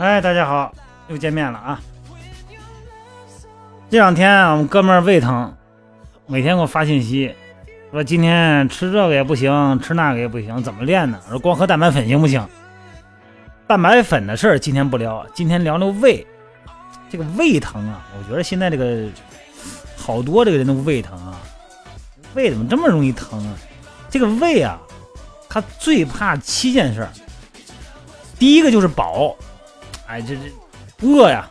哎，大家好，又见面了啊！这两天我们哥们儿胃疼，每天给我发信息，说今天吃这个也不行，吃那个也不行，怎么练呢？说光喝蛋白粉行不行？蛋白粉的事儿今天不聊，今天聊聊胃。这个胃疼啊，我觉得现在这个好多这个人都胃疼啊，胃怎么这么容易疼啊？这个胃啊，他最怕七件事儿。第一个就是饱，哎，这这饿呀，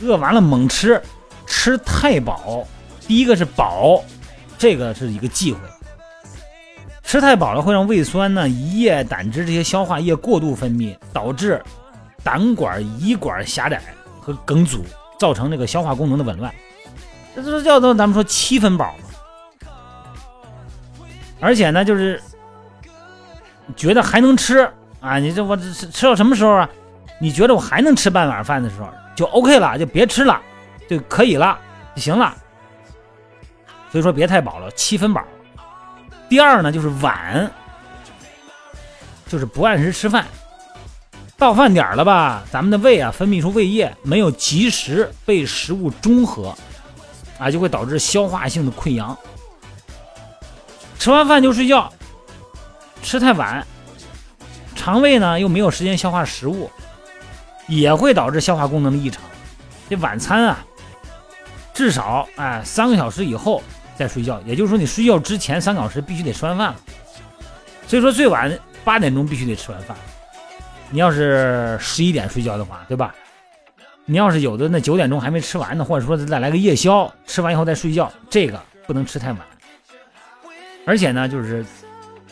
饿完了猛吃，吃太饱。第一个是饱，这个是一个忌讳。吃太饱了会让胃酸呢、胰液、胆汁这些消化液过度分泌，导致胆管、胰管狭窄和梗阻，造成这个消化功能的紊乱。这就是叫做咱们说七分饱嘛。而且呢，就是觉得还能吃。啊，你这我这吃吃到什么时候啊？你觉得我还能吃半碗饭的时候，就 OK 了，就别吃了，就可以了，就行了。所以说别太饱了，七分饱。第二呢，就是晚，就是不按时吃饭。到饭点了吧，咱们的胃啊分泌出胃液，没有及时被食物中和，啊，就会导致消化性的溃疡。吃完饭就睡觉，吃太晚。肠胃呢又没有时间消化食物，也会导致消化功能的异常。这晚餐啊，至少哎三个小时以后再睡觉，也就是说你睡觉之前三个小时必须得吃完饭了。所以说最晚八点钟必须得吃完饭。你要是十一点睡觉的话，对吧？你要是有的那九点钟还没吃完呢，或者说再来个夜宵，吃完以后再睡觉，这个不能吃太晚。而且呢，就是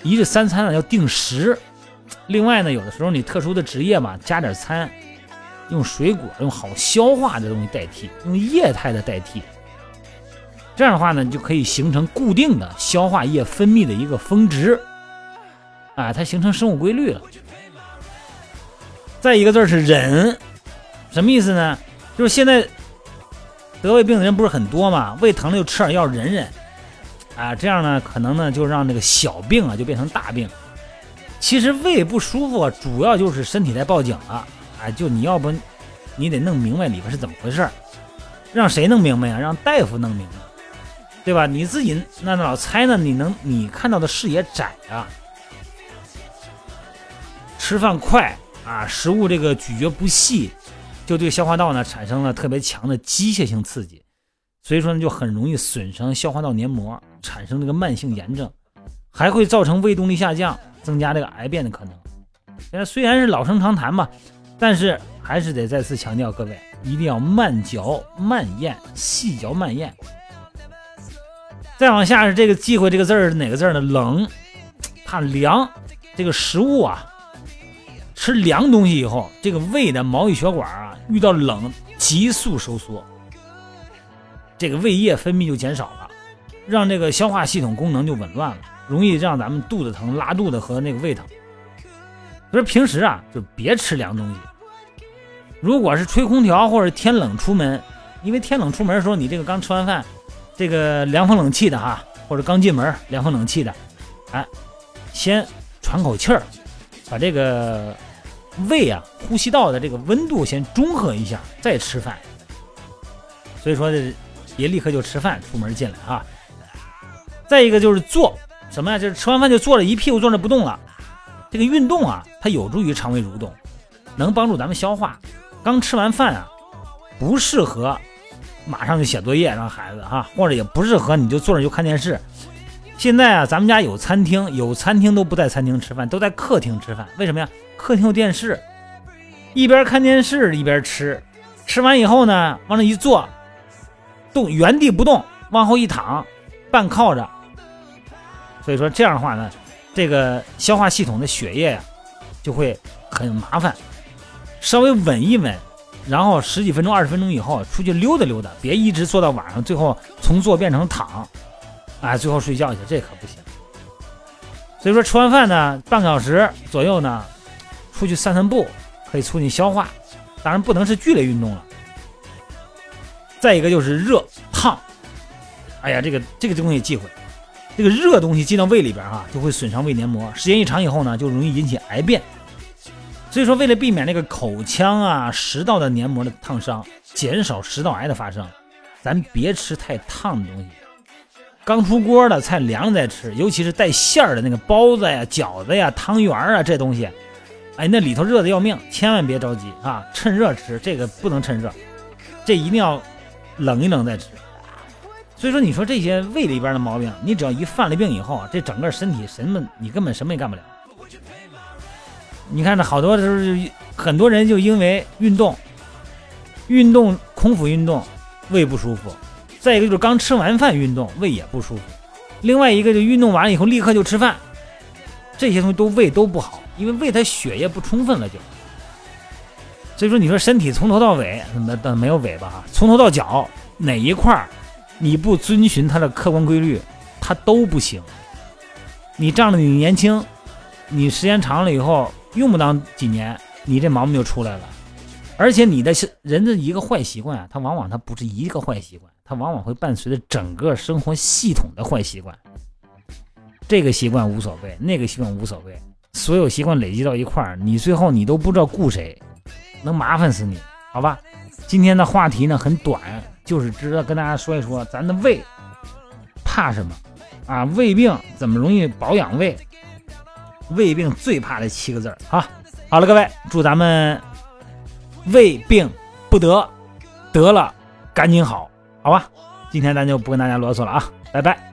一日三餐呢要定时。另外呢，有的时候你特殊的职业嘛，加点餐，用水果，用好消化的东西代替，用液态的代替，这样的话呢，就可以形成固定的消化液分泌的一个峰值，啊，它形成生物规律了。再一个字是忍，什么意思呢？就是现在得胃病的人不是很多嘛，胃疼了就吃点药忍忍，啊，这样呢，可能呢就让那个小病啊就变成大病。其实胃不舒服，啊主要就是身体在报警了。哎，就你要不，你得弄明白里边是怎么回事让谁弄明白呀？让大夫弄明白，对吧？你自己那老猜呢？你能你看到的视野窄啊。吃饭快啊，食物这个咀嚼不细，就对消化道呢产生了特别强的机械性刺激，所以说呢就很容易损伤消化道黏膜，产生这个慢性炎症，还会造成胃动力下降。增加这个癌变的可能。现在虽然是老生常谈吧，但是还是得再次强调，各位一定要慢嚼慢咽，细嚼慢咽。再往下是这个忌讳这个字儿是哪个字呢？冷，怕凉。这个食物啊，吃凉东西以后，这个胃的毛细血管啊，遇到冷急速收缩，这个胃液分泌就减少了，让这个消化系统功能就紊乱了。容易让咱们肚子疼、拉肚子和那个胃疼。所以平时啊，就别吃凉东西。如果是吹空调或者天冷出门，因为天冷出门的时候，你这个刚吃完饭，这个凉风冷气的哈，或者刚进门凉风冷气的，哎，先喘口气儿，把这个胃啊、呼吸道的这个温度先中和一下，再吃饭。所以说，别立刻就吃饭出门进来啊。再一个就是坐。什么呀？就是吃完饭就坐着，一屁股坐着不动了。这个运动啊，它有助于肠胃蠕动，能帮助咱们消化。刚吃完饭啊，不适合马上就写作业让孩子哈，或者也不适合你就坐着就看电视。现在啊，咱们家有餐厅，有餐厅都不在餐厅吃饭，都在客厅吃饭。为什么呀？客厅有电视，一边看电视一边吃。吃完以后呢，往那一坐，动原地不动，往后一躺，半靠着。所以说这样的话呢，这个消化系统的血液呀，就会很麻烦。稍微稳一稳，然后十几分钟、二十分钟以后出去溜达溜达，别一直坐到晚上，最后从坐变成躺，哎，最后睡觉去，这可不行。所以说吃完饭呢，半个小时左右呢，出去散散步，可以促进消化，当然不能是剧烈运动了。再一个就是热烫，哎呀，这个这个东西忌讳。这个热东西进到胃里边啊，就会损伤胃黏膜，时间一长以后呢，就容易引起癌变。所以说，为了避免那个口腔啊、食道的黏膜的烫伤，减少食道癌的发生，咱别吃太烫的东西。刚出锅的菜凉了再吃，尤其是带馅儿的那个包子呀、饺子呀、汤圆啊这东西，哎，那里头热的要命，千万别着急啊，趁热吃，这个不能趁热，这一定要冷一冷再吃。所以说，你说这些胃里边的毛病，你只要一犯了病以后，这整个身体什么你根本什么也干不了。你看这好多时候，很多人就因为运动，运动空腹运动，胃不舒服；再一个就是刚吃完饭运动，胃也不舒服；另外一个就运动完了以后立刻就吃饭，这些东西都胃都不好，因为胃它血液不充分了就。所以说，你说身体从头到尾，那那没有尾巴哈，从头到脚哪一块儿你不遵循它的客观规律，它都不行。你仗着你年轻，你时间长了以后。用不当几年，你这毛病就出来了。而且你的人的一个坏习惯啊，它往往它不是一个坏习惯，它往往会伴随着整个生活系统的坏习惯。这个习惯无所谓，那个习惯无所谓，所有习惯累积到一块儿，你最后你都不知道顾谁，能麻烦死你，好吧？今天的话题呢很短，就是值得跟大家说一说，咱的胃怕什么啊？胃病怎么容易保养胃？胃病最怕这七个字儿啊！好了，各位，祝咱们胃病不得，得了赶紧好，好吧？今天咱就不跟大家啰嗦了啊，拜拜。